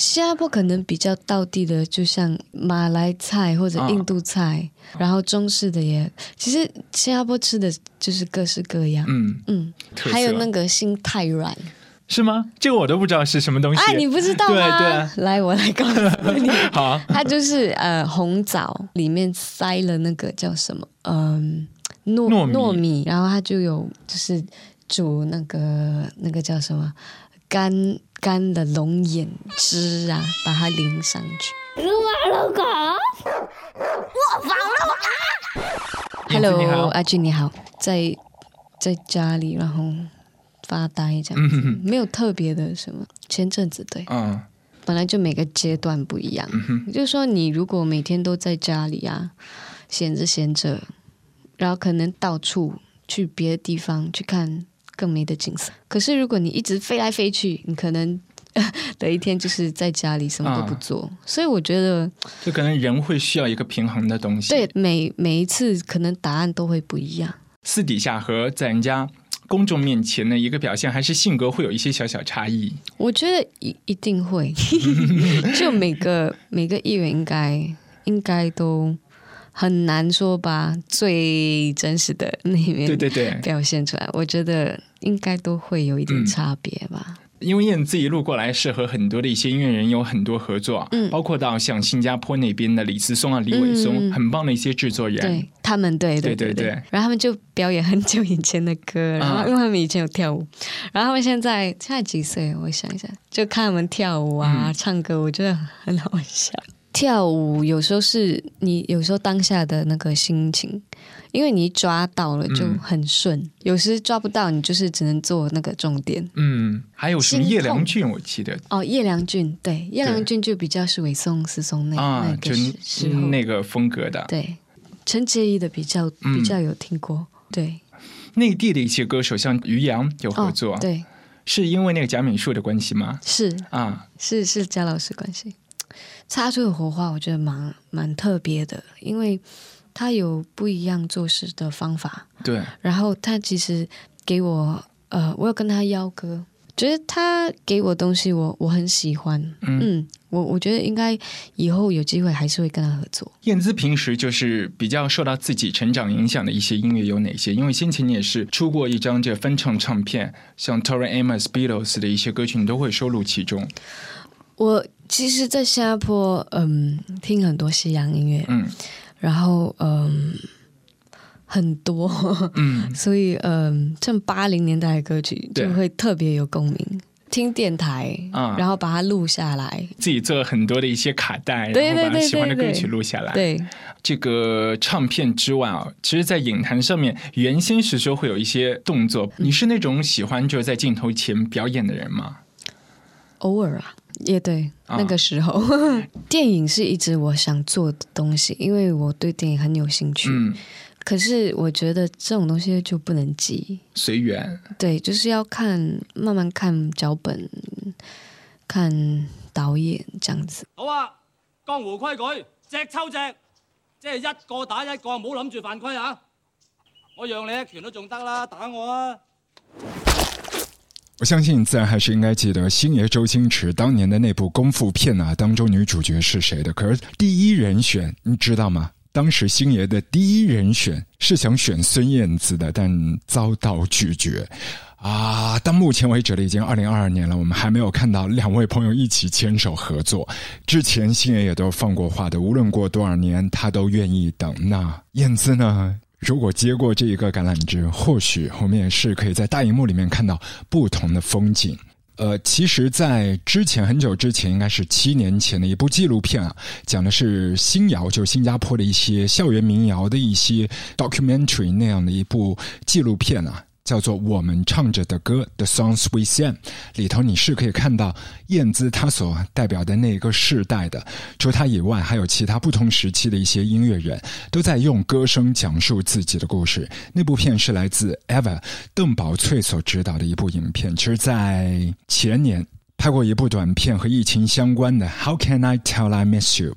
新加坡可能比较道地的，就像马来菜或者印度菜，然后中式的也，其实新加坡吃的就是各式各样。嗯，嗯，还有那个心太软，是吗？这个我都不知道是什么东西。啊，你不知道吗？对对来，我来告诉你，好，它就是呃红枣里面塞了那个叫什么，嗯、糯糯米糯米，然后它就有就是煮那个那个叫什么干干的龙眼汁啊，把它淋上去。燕子你好 Hello，阿俊你好，在在家里然后发呆这样子，没有特别的什么。前阵子对，嗯。本来就每个阶段不一样，就是说你如果每天都在家里啊，闲着闲着，然后可能到处去别的地方去看更美的景色。可是如果你一直飞来飞去，你可能 的一天就是在家里什么都不做。所以我觉得，就可能人会需要一个平衡的东西。对，每每一次可能答案都会不一样。私底下和在人家公众面前的一个表现，还是性格会有一些小小差异。我觉得一一定会，就每个每个艺人应该应该都很难说把最真实的那一面对对对，表现出来。我觉得应该都会有一点差别吧。因为燕子一路过来是和很多的一些音乐人有很多合作，嗯包括到像新加坡那边的李思松啊、李伟松，很棒的一些制作人。对他们，对对对对对然后他们就表演很久以前的歌，然后啊因为他们以前有跳舞，然后他们现在现在几岁？我想一下，就看他们跳舞啊、嗯唱歌，我觉得很好笑。跳舞有时候是你有时候当下的那个心情，因为你一抓到了就嗯。很顺，有时抓不到你就是只能做那个重点。嗯，还有什么叶良俊，我记得。哦，叶良俊对，叶良俊就比较是尾松、思松那、啊那，就个时时候，那个风格的。对，陈洁仪的比较嗯比较有听过，对，内地的一些歌手，像于洋有合哦作，，对，是因为那个贾敏树的关系吗？是。啊，是是贾老师关系，擦出的火花，我觉得蛮蛮特别的，因为他有不一样做事的方法，对，然后他其实给我，呃，我有跟他邀歌，觉得他给我东西我，我很喜欢，嗯嗯，我我觉得应该以后有机会还是会跟他合作。燕姿平时就是比较受到自己成长影响的一些音乐有哪些？因为先前你也是出过一张这翻唱唱片，像 Tori Amos、Beatles 的一些歌曲，你都会收录其中。我其实，在新加坡，嗯，听很多西洋音乐，嗯然后嗯，很多，嗯，所以嗯，像八零年代的歌曲就会特别有共鸣。听电台，啊然后把它录下来，自己做了很多的一些卡带，对然后把喜欢的歌曲录下来。对，这个唱片之外啊，其实，在影坛上面，原先是说会有一些动作。你是那种喜欢就是在镜头前表演的人吗？偶尔啊，也对，啊那个时候，电影是一直我想做的东西，因为我对电影很有兴趣。嗯，可是我觉得这种东西就不能急，随缘。对，就是要看慢慢看脚本，看导演这样子。好啊，江湖規矩，隻抽隻，即係一個打一個，唔好諗住犯規啊！我讓你一拳都仲得啦，打我啊！我相信你自然还是应该记得星爷周星驰当年的那部功夫片啊，当中女主角是谁的。可是第一人选你知道吗？当时星爷的第一人选是想选孙燕姿的，但遭到拒绝。啊，到目前为止了，已经二零二二年了，我们还没有看到两位朋友一起牵手合作。之前星爷也都放过话的，无论过多少年，他都愿意等。那燕姿呢？如果接过这一个橄榄枝，或许我们也是可以在大荧幕里面看到不同的风景。呃，其实，在之前很久之前，应该是七年前的一部纪录片啊，讲的是新谣，就是新加坡的一些校园民谣的一些 documentary 那样的一部纪录片啊。叫做《我们唱着的歌》The Songs We Sing，里头你是可以看到燕姿她所代表的那个世代的。除她以外，还有其他不同时期的一些音乐人都在用歌声讲述自己的故事。那部片是来自 Ever 邓宝翠所执导的一部影片，其实，在前年拍过一部短片和疫情相关的《How Can I Tell I Miss You》。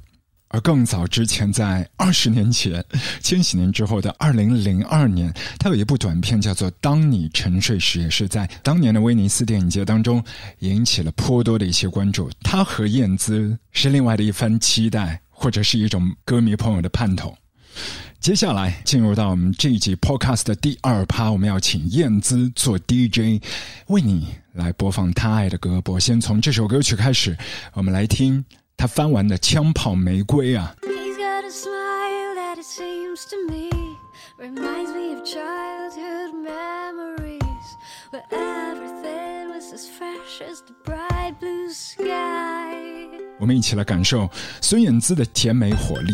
而更早之前，在二十年前，千禧年之后的二零零二年，他有一部短片叫做《当你沉睡时》，也是在当年的威尼斯电影节当中引起了颇多的一些关注。他和燕姿是另外的一番期待，或者是一种歌迷朋友的盼头。接下来进入到我们这一集 Podcast 的第二趴，我们要请燕姿做 DJ，为你来播放他爱的歌。我先从这首歌曲开始，我们来听。他翻完的《枪炮玫瑰》啊。我们一起来感受孙燕姿的甜美活力，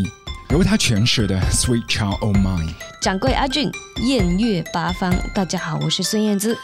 由她诠释的《Sweet Child O' Mine》。掌柜阿俊，艳月八方，大家好，我是孙燕姿。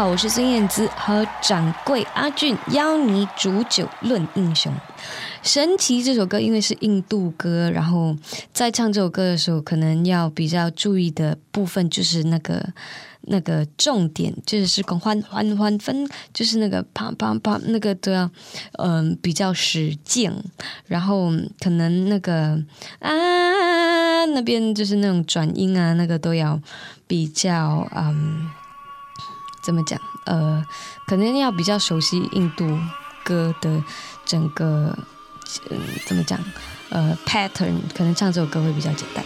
好，我是孙燕姿和掌柜阿俊，邀你煮酒论英雄。神奇这首歌因为是印度歌，然后在唱这首歌的时候，可能要比较注意的部分就是那个那个重点，就是是欢欢欢分，就是那个啪啪啪那个都要嗯比较使劲，然后可能那个啊那边就是那种转音啊，那个都要比较嗯怎么讲呃，可能要比较熟悉印度歌的整个。嗯，怎么讲？呃，pattern 可能唱这首歌会比较简单。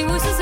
我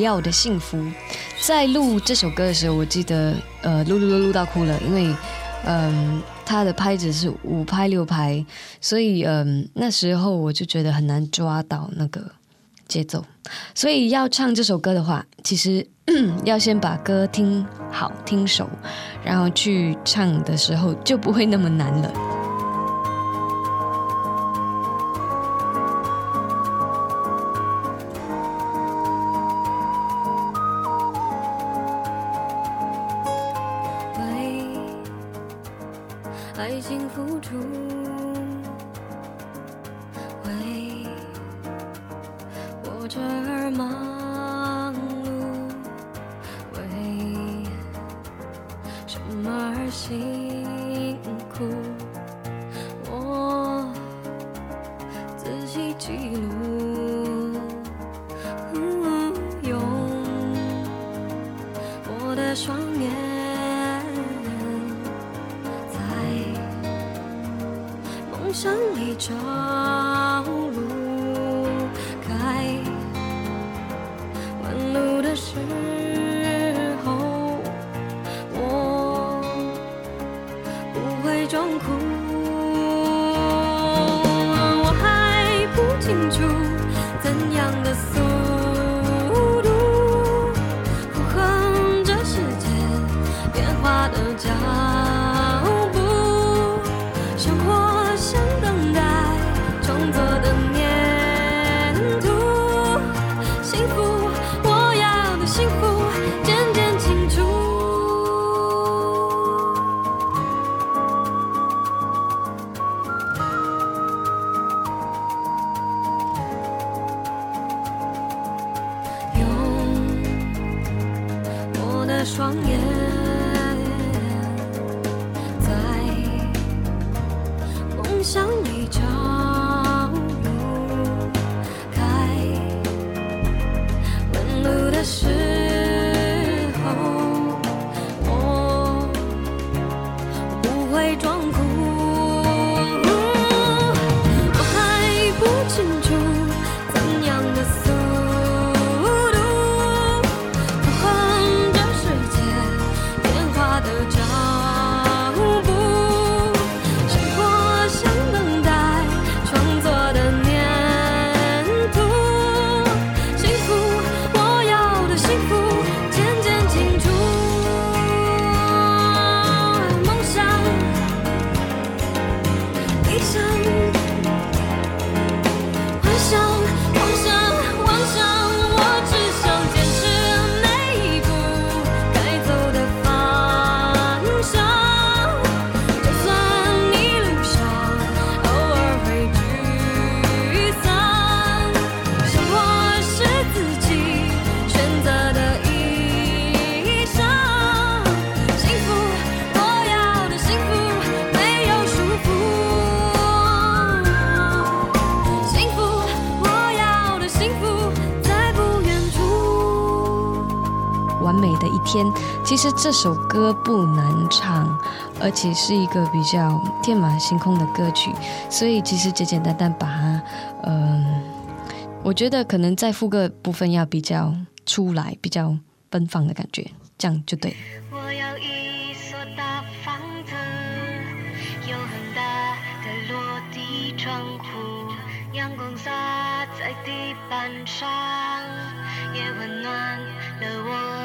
要的幸福，在录这首歌的时候，我记得呃录录录录到哭了，因为嗯它的拍子是五拍六拍，所以嗯那时候我就觉得很难抓到那个节奏，所以要唱这首歌的话，其实 要先把歌听好听熟，然后去唱的时候就不会那么难了。苦。我自己记录我的双眼在梦想里找。像一场。天其实这首歌不难唱而且是一个比较天马行空的歌曲所以其实简简单单把它嗯我觉得可能在副歌部分要比较出来比较奔放的感觉这样就对。我要一所大房子有很大的落地窗阳光洒在地板上也温暖了我。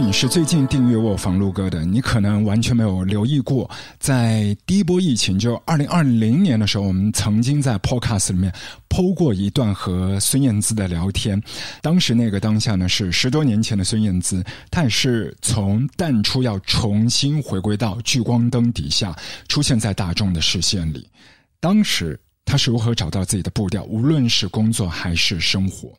你是最近订阅过房路哥的，你可能完全没有留意过，在第一波疫情，就二零二零年的时候，我们曾经在 Podcast 里面剖过一段和孙燕姿的聊天。当时那个当下呢，是十多年前的孙燕姿，她也是从淡出要重新回归到聚光灯底下，出现在大众的视线里。当时他是如何找到自己的步调，无论是工作还是生活。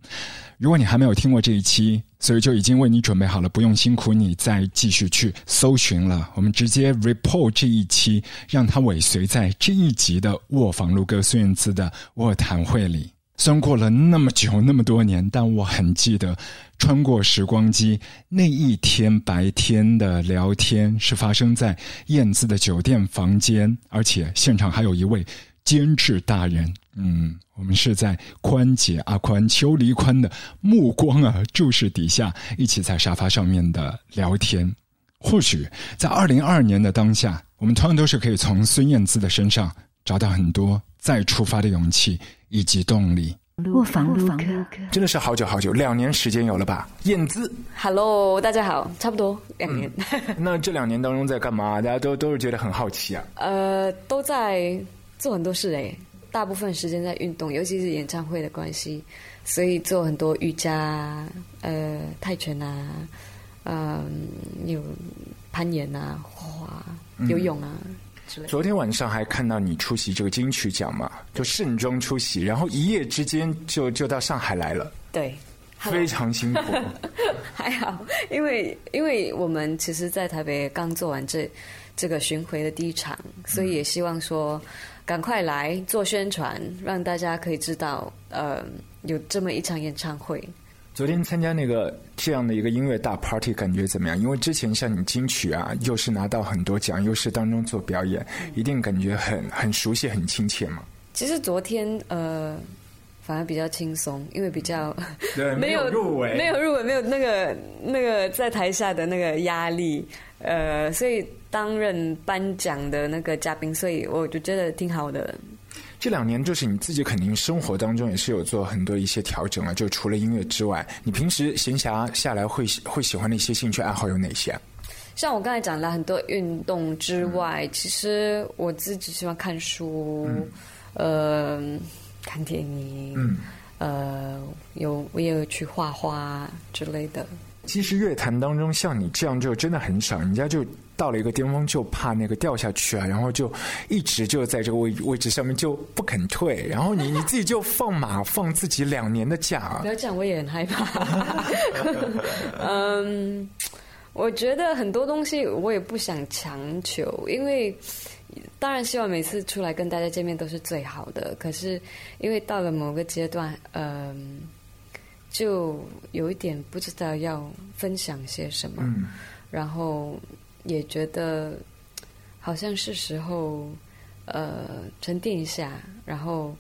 如果你还没有听过这一期，所以就已经为你准备好了，不用辛苦你再继续去搜寻了。我们直接 report 这一期，让它尾随在这一集的卧房录歌孙燕姿的卧谈会里。虽然过了那么久那么多年，但我很记得，穿过时光机那一天白天的聊天是发生在燕姿的酒店房间，而且现场还有一位监制大人。嗯，我们是在宽姐、阿宽、邱黎宽的目光啊注视底下，一起在沙发上面的聊天。或许在二零二二年的当下，我们同样都是可以从孙燕姿的身上找到很多再出发的勇气以及动力。真的是好久好久，两年时间有了吧？燕姿，Hello，大家好，差不多两年，那这两年当中在干嘛？大家都都是觉得很好奇啊。呃，都在做很多事诶，大部分时间在运动，尤其是演唱会的关系，所以做很多瑜伽、呃泰拳啊，嗯、有攀岩啊、画画、游泳啊之类的。昨天晚上还看到你出席这个金曲奖嘛，就盛装出席，然后一夜之间就就到上海来了，对，非常辛苦。还好，因为因为我们其实，在台北刚做完这这个巡回的第一场，所以也希望说赶快来做宣传，让大家可以知道，呃，有这么一场演唱会。昨天参加那个这样的一个音乐大 party，感觉怎么样？因为之前像你金曲啊，又是拿到很多奖，又是当中做表演，一定感觉很很熟悉、很亲切嘛。其实昨天呃，反而比较轻松，因为比较对，没有入围，没有入围，没有那个那个在台下的那个压力，呃，所以担任颁奖的那个嘉宾，所以我就觉得挺好的。这两年就是你自己肯定生活当中也是有做很多一些调整了，就除了音乐之外，你平时闲暇下来会喜会喜欢的一些兴趣爱好有哪些啊？像我刚才讲了很多运动之外，其实我自己喜欢看书，呃，看电影，嗯呃，有我也有去画画之类的。其实乐坛当中像你这样就真的很少，人家就到了一个巅峰就怕那个掉下去啊，然后就一直就在这个位位置上面就不肯退，然后你 你自己就放马放自己两年的假不，要讲，我也很害怕。嗯，我觉得很多东西我也不想强求，因为当然希望每次出来跟大家见面都是最好的。可是因为到了某个阶段，嗯，就有一点不知道要分享些什么，嗯。然后也觉得好像是时候呃沉淀一下，然后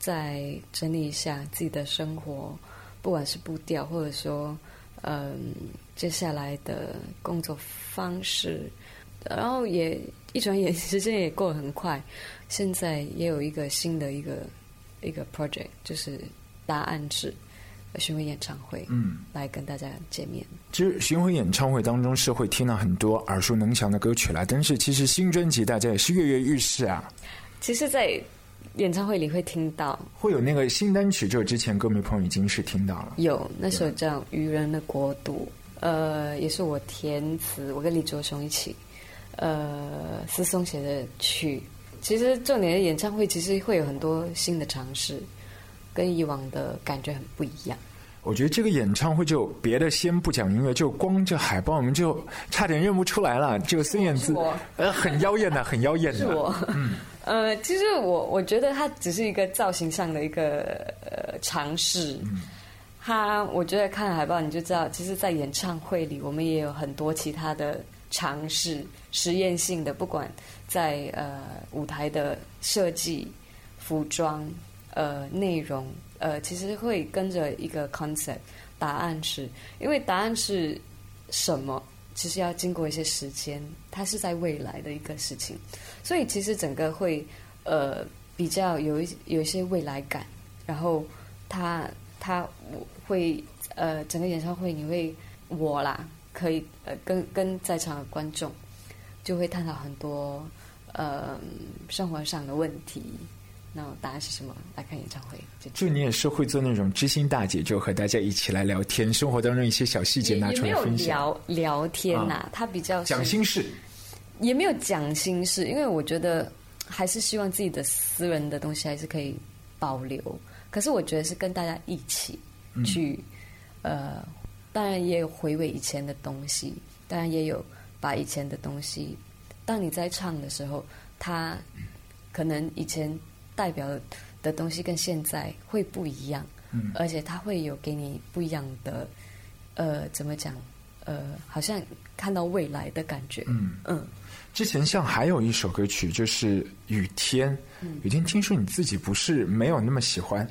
再整理一下自己的生活，不管是步调，或者说嗯、接下来的工作方式，然后也一转眼时间也过得很快，现在也有一个新的一个一个 project，就是答案制巡回演唱会，嗯。来跟大家见面。其实巡回演唱会当中是会听到很多耳熟能详的歌曲啦，但是其实新专辑大家也是跃跃欲试啊，其实，在演唱会里会听到会有那个新单曲，就之前歌迷朋友已经是听到了。有那首叫《愚人的国度》，呃，也是我填词，我跟李卓雄一起，呃，思松写的曲。其实重点的演唱会其实会有很多新的尝试，跟以往的感觉很不一样。我觉得这个演唱会就别的先不讲音乐，就光这海报我们就差点认不出来了。这个孙燕姿呃，很妖艳的，很妖艳的。是我，嗯呃，其实我我觉得它只是一个造型上的一个呃尝试。它，我觉得看海报你就知道，其实，在演唱会里，我们也有很多其他的尝试，实验性的，不管在呃舞台的设计、服装、呃内容，呃，其实会跟着一个 concept，答案是，因为答案是什么？其实要经过一些时间，它是在未来的一个事情，所以其实整个会呃比较有一有一些未来感，然后它它我会呃整个演唱会你会我啦可以呃跟跟在场的观众就会探讨很多呃生活上的问题，那答案是什么？来看演唱会就就你也是会做那种知心大姐，就和大家一起来聊天，生活当中一些小细节拿出来分享，聊聊天呐、它比较讲心事。也没有讲心事，因为我觉得还是希望自己的私人的东西还是可以保留。可是我觉得是跟大家一起去，呃，当然也有回味以前的东西，当然也有把以前的东西，当你在唱的时候，他可能以前代表的东西跟现在会不一样，嗯而且它会有给你不一样的，呃，怎么讲？呃，好像看到未来的感觉。嗯嗯，之前像还有一首歌曲就是《雨天》，嗯雨天听说你自己不是没有那么喜欢，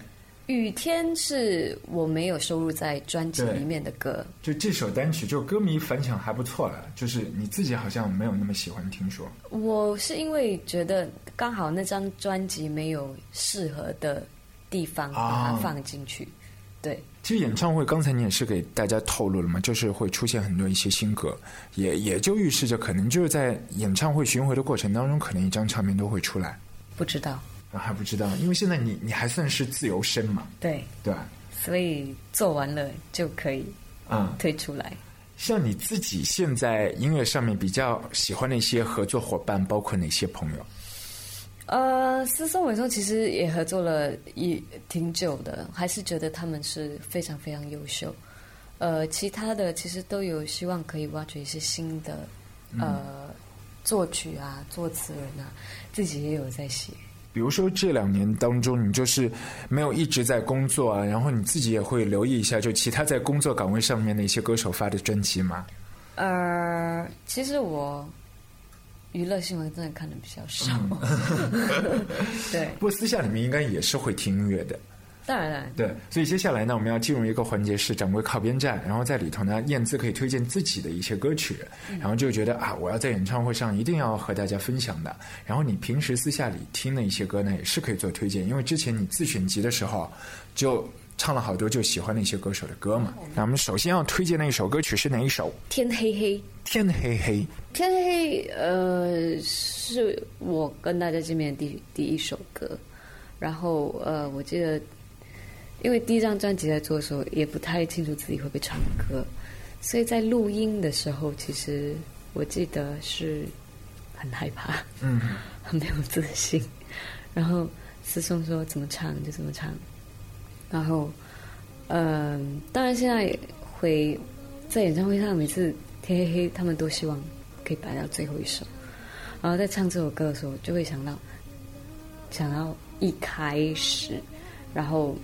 雨天是我没有收录在专辑里面的歌，就这首单曲就歌迷反响还不错了，就是你自己好像没有那么喜欢，听说。我是因为觉得刚好那张专辑没有适合的地方把它啊放进去。对，其实演唱会刚才你也是给大家透露了嘛，就是会出现很多一些新歌，也也就预示着可能就是在演唱会巡回的过程当中，可能一张唱片都会出来。不知道，啊，还不知道，因为现在你你还算是自由身嘛，对，对吧？所以做完了就可以嗯，推出来。像你自己现在音乐上面比较喜欢的一些合作伙伴，包括哪些朋友？呃，思松伟松其实也合作了一挺久的，还是觉得他们是非常非常优秀。呃，其他的其实都有希望可以挖掘一些新的呃作曲啊、作词人啊，自己也有在写。比如说这两年当中，你就是没有一直在工作啊，然后你自己也会留意一下，就其他在工作岗位上面的一些歌手发的专辑吗。呃，其实我娱乐新闻真的看的比较少。对，不过私下里面应该也是会听音乐的。当然了，对，所以接下来呢，我们要进入一个环节是掌柜靠边站，然后在里头呢，燕姿可以推荐自己的一些歌曲，然后就觉得啊，我要在演唱会上一定要和大家分享的。然后你平时私下里听的一些歌呢，也是可以做推荐，因为之前你自选集的时候就唱了好多就喜欢的一些歌手的歌嘛。那我们首先要推荐的一首歌曲是哪一首？天黑黑。天黑黑，天黑黑，呃，是我跟大家见面的第第一首歌。然后呃，我记得，因为第一张专辑在做的时候，也不太清楚自己会不会唱歌，所以在录音的时候，其实我记得是很害怕，嗯，很 没有自信。然后思松说怎么唱就怎么唱，然后嗯、当然现在会在演唱会上，每次天黑黑，他们都希望可以摆到最后一首。然后在唱这首歌的时候，就会想到想要一开始，然后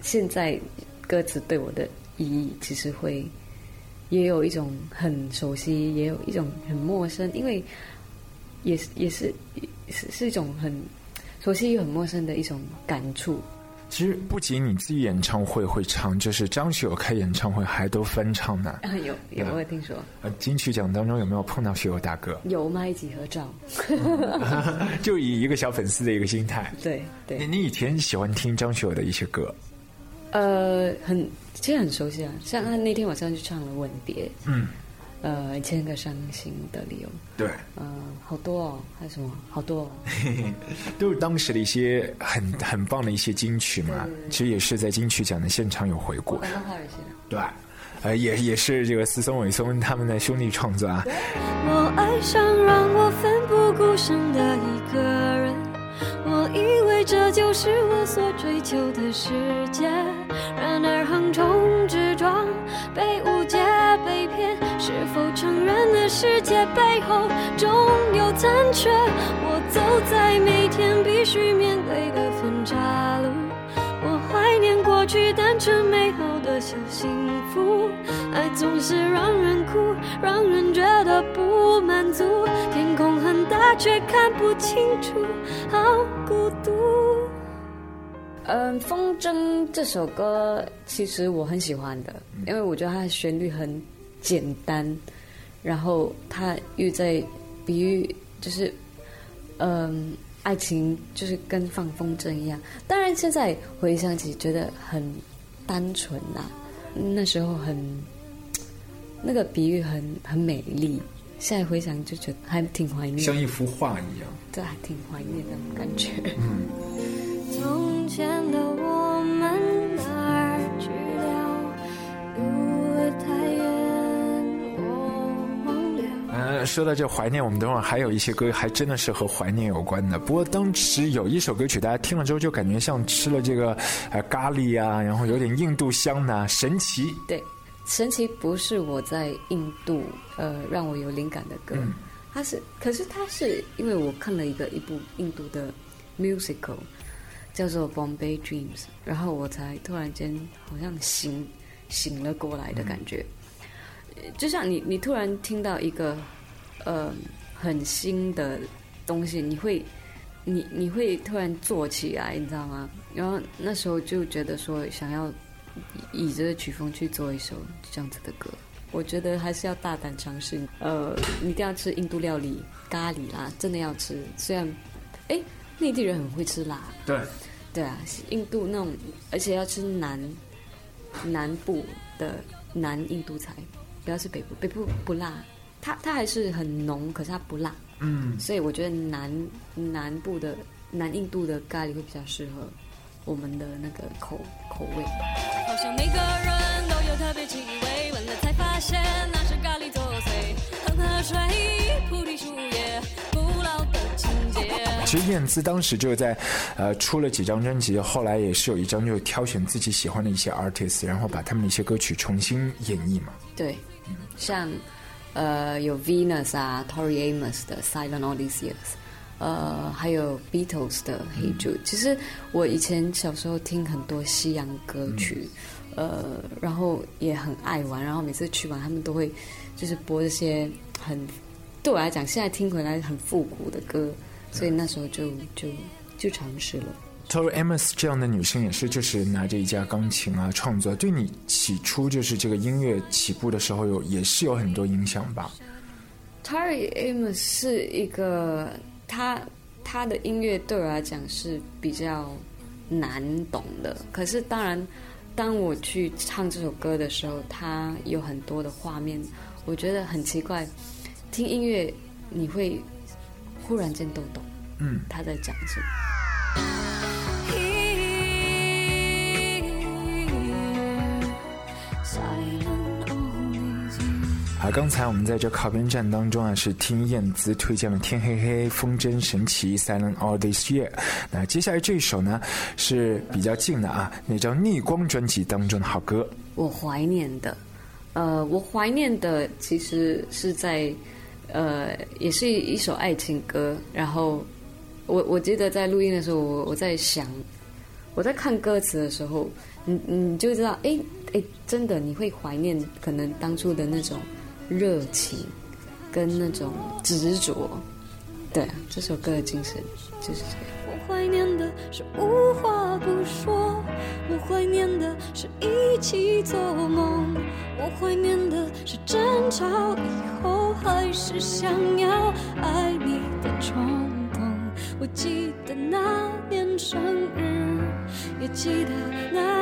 现在歌词对我的意义，其实会也有一种很熟悉，也有一种很陌生，因为也是也是是是一种很熟悉又很陌生的一种感触。其实不仅你自己演唱会会唱，就是张学友开演唱会还都翻唱呢。啊，有有，我有听说呃，金曲奖当中有没有碰到学友大哥？有吗？一起合照，就以一个小粉丝的一个心态。对对，你你以前喜欢听张学友的一些歌，呃，很其实很熟悉啊，像他那天晚上就唱了《吻别》，嗯，呃，一千个伤心的理由，对，呃，好多哦，还有什么？好多、哦，都是当时的一些很很棒的一些金曲嘛。其实也是在金曲奖的现场有回顾。对，呃，也也是这个思松、伟松他们的兄弟创作啊。我爱上让我奋不顾身的一个人，以为这就是我所追求的世界。然而横冲直撞，被误解、被骗，是否承认的世界背后总有残缺？我走在每天必须面对的分岔路。过去单纯美好的小幸福，爱总是让人哭，让人觉得不满足。天空很大，却看不清楚，好孤独。嗯，《风筝》这首歌其实我很喜欢的，因为我觉得它的旋律很简单，然后它又在比喻就是，嗯，爱情就是跟放风筝一样。当然，现在回想起觉得很单纯呐、那时候很那个比喻很很美丽。现在回想就觉得还挺怀念，像一幅画一样。对，还挺怀念的感觉。从前的我说到这怀念，我们等会儿还有一些歌还真的是和怀念有关的。不过当时有一首歌曲，大家听了之后就感觉像吃了这个呃咖喱啊，然后有点印度香啊、神奇。对，神奇不是我在印度呃让我有灵感的歌，它是，可是它是因为我看了一个一部印度的 musical 叫做《Bombay Dreams》，然后我才突然间好像醒醒了过来的感觉，呃就像你你突然听到一个呃很新的东西，你会。你你会突然做起来，你知道吗？然后那时候就觉得说，想要以这个曲风去做一首这样子的歌，我觉得还是要大胆尝试。呃，你一定要吃印度料理咖喱啦，真的要吃。虽然，哎，内地人很会吃辣，对，对啊，印度那种，而且要吃南南部的南印度菜，不要吃北部，北部不辣，它它还是很浓，可是它不辣。嗯，所以我觉得南南部的南印度的咖喱会比较适合我们的那个口口味。好像每个人都有特别气味，闻了才发现那是咖喱作祟。恒河水，菩提树叶，古老的情节。其实燕姿当时就在呃出了几张专辑，后来也是有一张就挑选自己喜欢的一些 artist，然后把他们的一些歌曲重新演绎嘛。对，像呃有 Venus 啊，Tori Amos 的《Silent All These Years》，呃，还有 Beatles 的《Hey Jude》。其实我以前小时候听很多西洋歌曲，呃，然后也很爱玩，然后每次去玩，他们都会就是播这些很对我来讲，现在听回来很复古的歌，所以那时候就就就尝试了。Tori Amos 这样的女生也是，就是拿着一架钢琴啊创作，对你起初就是这个音乐起步的时候有也是有很多影响吧？Tori Amos 是一个，他他的音乐对我来讲是比较难懂的。可是当然，当我去唱这首歌的时候，它有很多的画面，我觉得很奇怪。听音乐你会忽然间都懂，嗯，他在讲什么。刚才我们在这靠边站当中啊，是听燕姿推荐了《天黑黑》《风筝神奇》《Silent All This Year》。那接下来这一首呢是比较近的啊，那张《逆光》专辑当中的好歌。我怀念的，呃，我怀念的其实是在，呃，也是一首爱情歌。然后我我记得在录音的时候，我我在想，我在看歌词的时候，你你就知道，哎哎，真的你会怀念可能当初的那种热情跟那种执着。对啊，这首歌的精神就是这样。我怀念的是无话不说，我怀念的是一起做梦，我怀念的是争吵以后还是想要爱你的冲动。我记得那年生日，也记得那，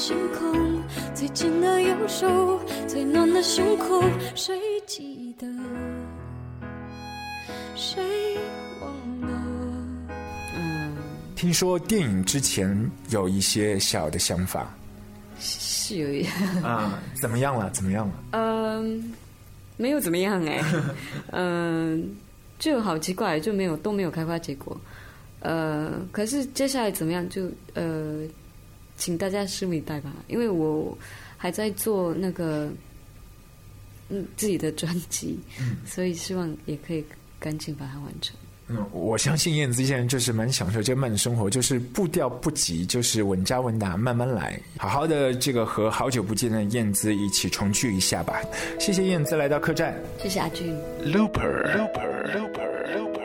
星空，最紧的右手，最暖的胸口，谁记得？谁忘了？嗯，听说电影之前有一些小的想法 是有一。啊，怎么样了？怎么样了？嗯，没有怎么样哎，嗯，就好奇怪，就没有都没有开花结果。呃，可是接下来怎么样？就呃，请大家拭目以待吧，因为我还在做那个嗯自己的专辑，所以希望也可以赶紧把它完成。嗯，我相信燕子现在就是蛮享受这慢生活，就是步调不急，就是稳扎稳打，慢慢来，好好的这个和好久不见的燕子一起重聚一下吧。谢谢燕子来到客栈。谢谢阿俊。Looper Looper Looper Looper Looper